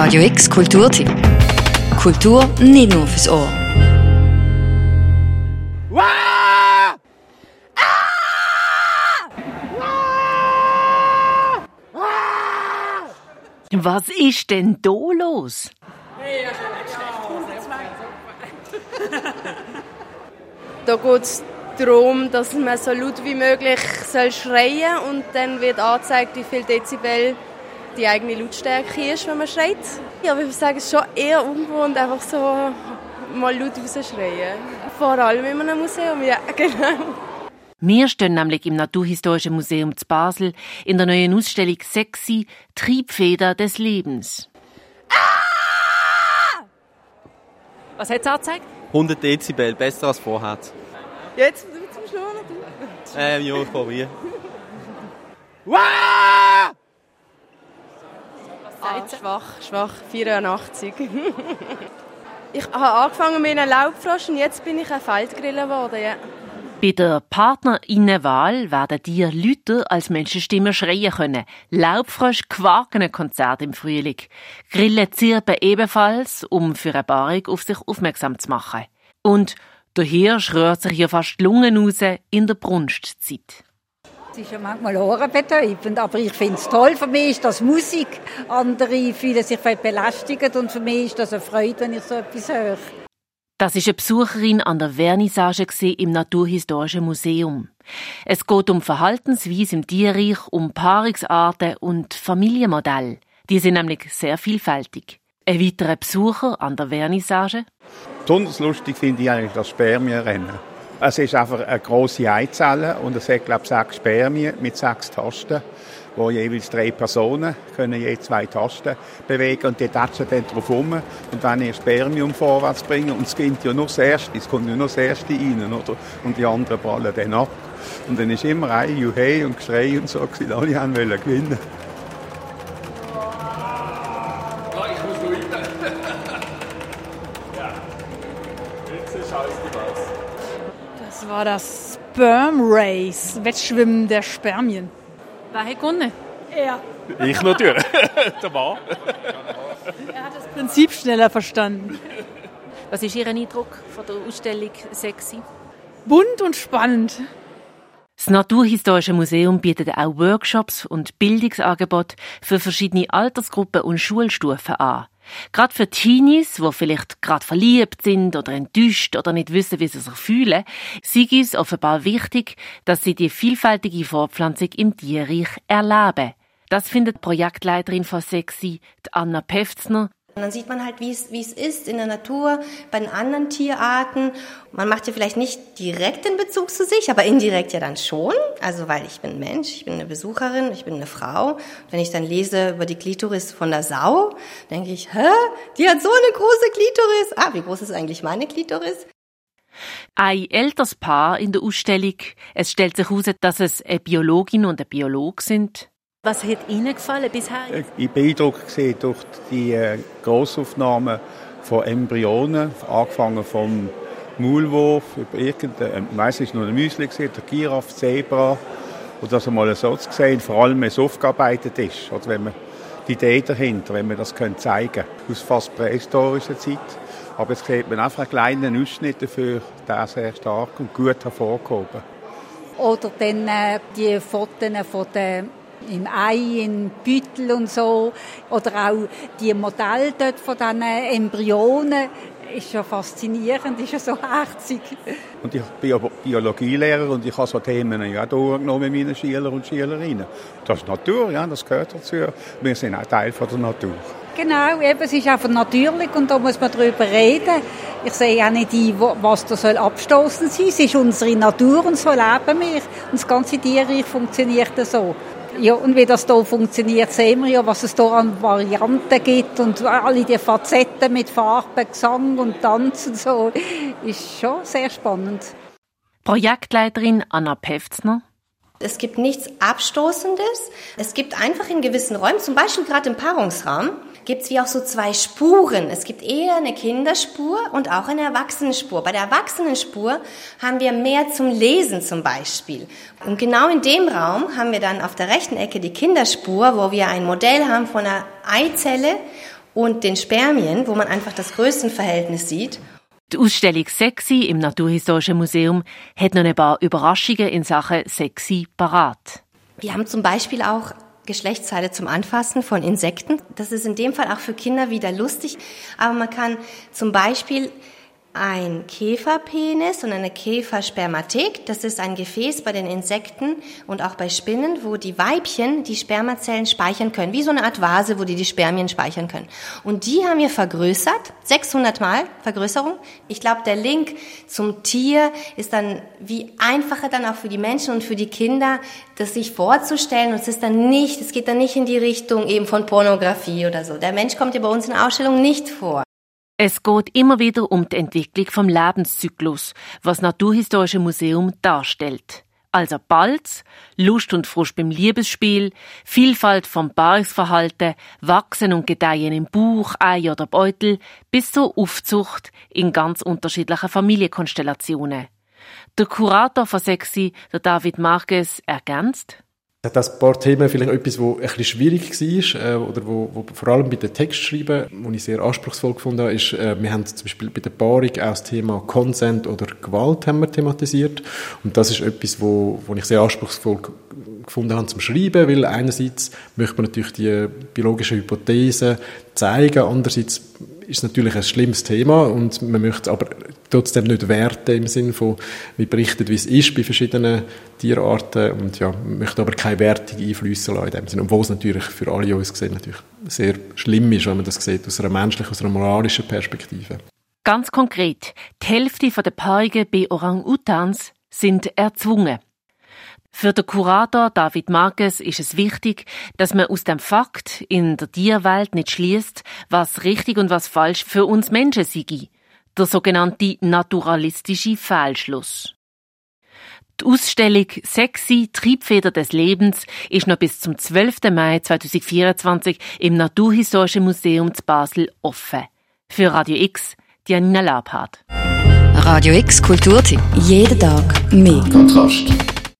Radio X Kulturtipp. Kultur nicht nur fürs Ohr. Was ist denn da los? Da geht es darum, dass man so laut wie möglich soll schreien soll und dann wird angezeigt, wie viel Dezibel die eigene Lautstärke ist, wenn man schreit. Ja, aber ich würde sagen, es ist schon eher ungewohnt, einfach so mal laut rausschreien. Vor allem in einem Museum, ja, genau. Wir stehen nämlich im Naturhistorischen Museum zu Basel in der neuen Ausstellung Sexy Triebfeder des Lebens. Ah! Was hat es angezeigt? 100 Dezibel, besser als vorher. Jetzt zum Schluss. Ähm, ja, ich probiere. Ah, schwach, schwach, 84. ich habe angefangen mit einer Laubfrosch und jetzt bin ich ein Feldgrille geworden, ja. Bei der Partnerinnenwahl werden dir Leute als Menschenstimme schreien können. Laubfrosch quaken ein Konzert im Frühling. Grillen zirpen ebenfalls, um für eine Paarung auf sich aufmerksam zu machen. Und der Hirsch rührt sich hier fast die Lungen raus in der Brunstzeit. Es ist ja manchmal ohrenbetäubend, aber ich finde es toll. Für mich ist das Musik. Andere fühlen sich vielleicht belästigt und für mich ist das eine Freude, wenn ich so etwas höre. Das ist eine Besucherin an der Vernissage im Naturhistorischen Museum. Es geht um Verhaltensweise im Tierreich, um Paarungsarten und Familienmodelle. Die sind nämlich sehr vielfältig. Ein weiterer Besucher an der Vernissage. Besonders lustig finde ich eigentlich das Spermienrennen. Es ist einfach eine grosse Eizelle und es hat, glaube ich, sechs Spermien mit sechs Tasten wo jeweils drei Personen können je zwei Tasten bewegen und die touchen dann drauf rum und wenn ihr Spermium vorwärts bringen und es geht ja nur das Erste, es kommt ja nur das Erste rein, oder? Und die anderen ballen dann ab. Und dann ist immer ein Juhei und Geschrei und so, gewesen. alle haben wollen gewinnen. Das war das Sperm Race, Wettschwimmen der Spermien. Wer hat gewonnen? Er. Ich natürlich, der Mann. Er hat das Prinzip schneller verstanden. Was ist Ihr Eindruck von der Ausstellung Sexy? Bunt und spannend. Das Naturhistorische Museum bietet auch Workshops und Bildungsangebote für verschiedene Altersgruppen und Schulstufen an. Gerade für Teenies, die vielleicht gerade verliebt sind oder enttäuscht oder nicht wissen, wie sie sich fühlen, sei es offenbar wichtig, dass sie die vielfältige Fortpflanzung im Tierreich erleben. Das findet Projektleiterin von Sexy, Anna Pefzner, und dann sieht man halt, wie es, wie es ist in der Natur, bei den anderen Tierarten. Man macht ja vielleicht nicht direkt den Bezug zu sich, aber indirekt ja dann schon. Also, weil ich bin Mensch, ich bin eine Besucherin, ich bin eine Frau. Und wenn ich dann lese über die Klitoris von der Sau, denke ich, hä? Die hat so eine große Klitoris. Ah, wie groß ist eigentlich meine Klitoris? Ein älteres Paar in der Ausstellung. Es stellt sich heraus, dass es eine Biologin und ein Biolog sind. Was hat Ihnen gefallen bisher? Ich bin beeindruckt durch die äh, Grossaufnahmen von Embryonen, angefangen vom Maulwurf über irgendein, meistens nur ein Müsli gesehen, der Giraffe, Zebra, und das einmal so zu sehen, vor allem wenn es aufgearbeitet ist, oder wenn man die Idee dahinter, wenn man das können zeigen aus fast prähistorischer Zeit. Aber jetzt sieht man einfach einen kleinen Ausschnitt dafür, der sehr stark und gut hervorgehoben. Oder dann äh, die Fotos von den im Ei, in Büttel und so. Oder auch die Modelle dort von diesen Embryonen ist ja faszinierend, ist ja so herzig. Und ich bin ja Biologielehrer und ich habe so Themen ja durchgenommen mit meinen Schülern und Schülerinnen. Das ist Natur, ja, das gehört dazu. Wir sind auch Teil von der Natur. Genau, eben, es ist einfach natürlich und da muss man darüber reden. Ich sehe auch nicht ein, was da soll abstoßen sein. Es ist unsere Natur und so leben wir. Und das ganze Tierreich funktioniert so. Ja, und wie das hier funktioniert, sehen wir ja, was es hier an Varianten gibt und alle die Facetten mit Farben, Gesang und Tanz und so, ist schon sehr spannend. Projektleiterin Anna Pefzner. Es gibt nichts Abstoßendes. Es gibt einfach in gewissen Räumen, zum Beispiel gerade im Paarungsraum, gibt es wie auch so zwei Spuren. Es gibt eher eine Kinderspur und auch eine Erwachsenenspur. Bei der Erwachsenenspur haben wir mehr zum Lesen zum Beispiel. Und genau in dem Raum haben wir dann auf der rechten Ecke die Kinderspur, wo wir ein Modell haben von einer Eizelle und den Spermien, wo man einfach das Größenverhältnis sieht. Die Ausstellung Sexy im Naturhistorischen Museum hat noch ein paar Überraschungen in Sachen Sexy parat. Wir haben zum Beispiel auch Geschlechtsteile zum Anfassen von Insekten. Das ist in dem Fall auch für Kinder wieder lustig, aber man kann zum Beispiel ein Käferpenis und eine Käferspermathek. Das ist ein Gefäß bei den Insekten und auch bei Spinnen, wo die Weibchen die Spermazellen speichern können, wie so eine Art Vase, wo die die Spermien speichern können. Und die haben wir vergrößert, 600 Mal Vergrößerung. Ich glaube, der Link zum Tier ist dann wie einfacher dann auch für die Menschen und für die Kinder, das sich vorzustellen. Und es ist dann nicht, es geht dann nicht in die Richtung eben von Pornografie oder so. Der Mensch kommt ja bei uns in der Ausstellung nicht vor. Es geht immer wieder um die Entwicklung vom Lebenszyklus, was Naturhistorische Museum darstellt. Also Balz, Lust und Frust beim Liebesspiel, Vielfalt vom Paarungsverhalten, Wachsen und Gedeihen im Buch, Ei oder Beutel, bis zur Aufzucht in ganz unterschiedlichen Familienkonstellationen. Der Kurator von Sexy, der David Marquez, ergänzt hat das paar Themen vielleicht etwas, wo ein bisschen schwierig war, äh, oder wo, wo vor allem bei den Textschreiben, wo ich sehr anspruchsvoll gefunden habe, ist, äh, wir haben zum Beispiel bei der Paarung auch das Thema Consent oder Gewalt haben wir thematisiert. Und das ist etwas, wo, wo ich sehr anspruchsvoll gefunden habe zum Schreiben, weil einerseits möchte man natürlich die biologischen Hypothesen zeigen, andererseits ist natürlich ein schlimmes Thema und man möchte aber trotzdem nicht werten im Sinne von, wie berichtet, wie es ist bei verschiedenen Tierarten und ja, möchte aber keine Wertung einflüssen lassen in dem Sinne, obwohl es natürlich für alle uns gesehen natürlich sehr schlimm ist, wenn man das sieht aus einer menschlichen, aus einer moralischen Perspektive. Ganz konkret, die Hälfte der Paarungen bei Orang-Utans sind erzwungen. Für den Kurator David Marquez ist es wichtig, dass man aus dem Fakt in der Tierwelt nicht schließt, was richtig und was falsch für uns Menschen sei. Der sogenannte naturalistische Fehlschluss. Die Ausstellung Sexy Triebfeder des Lebens ist noch bis zum 12. Mai 2024 im Naturhistorischen Museum zu Basel offen. Für Radio X, Janina Labhardt. Radio X Kulturtipp. Jeden Tag mehr. Kontrast.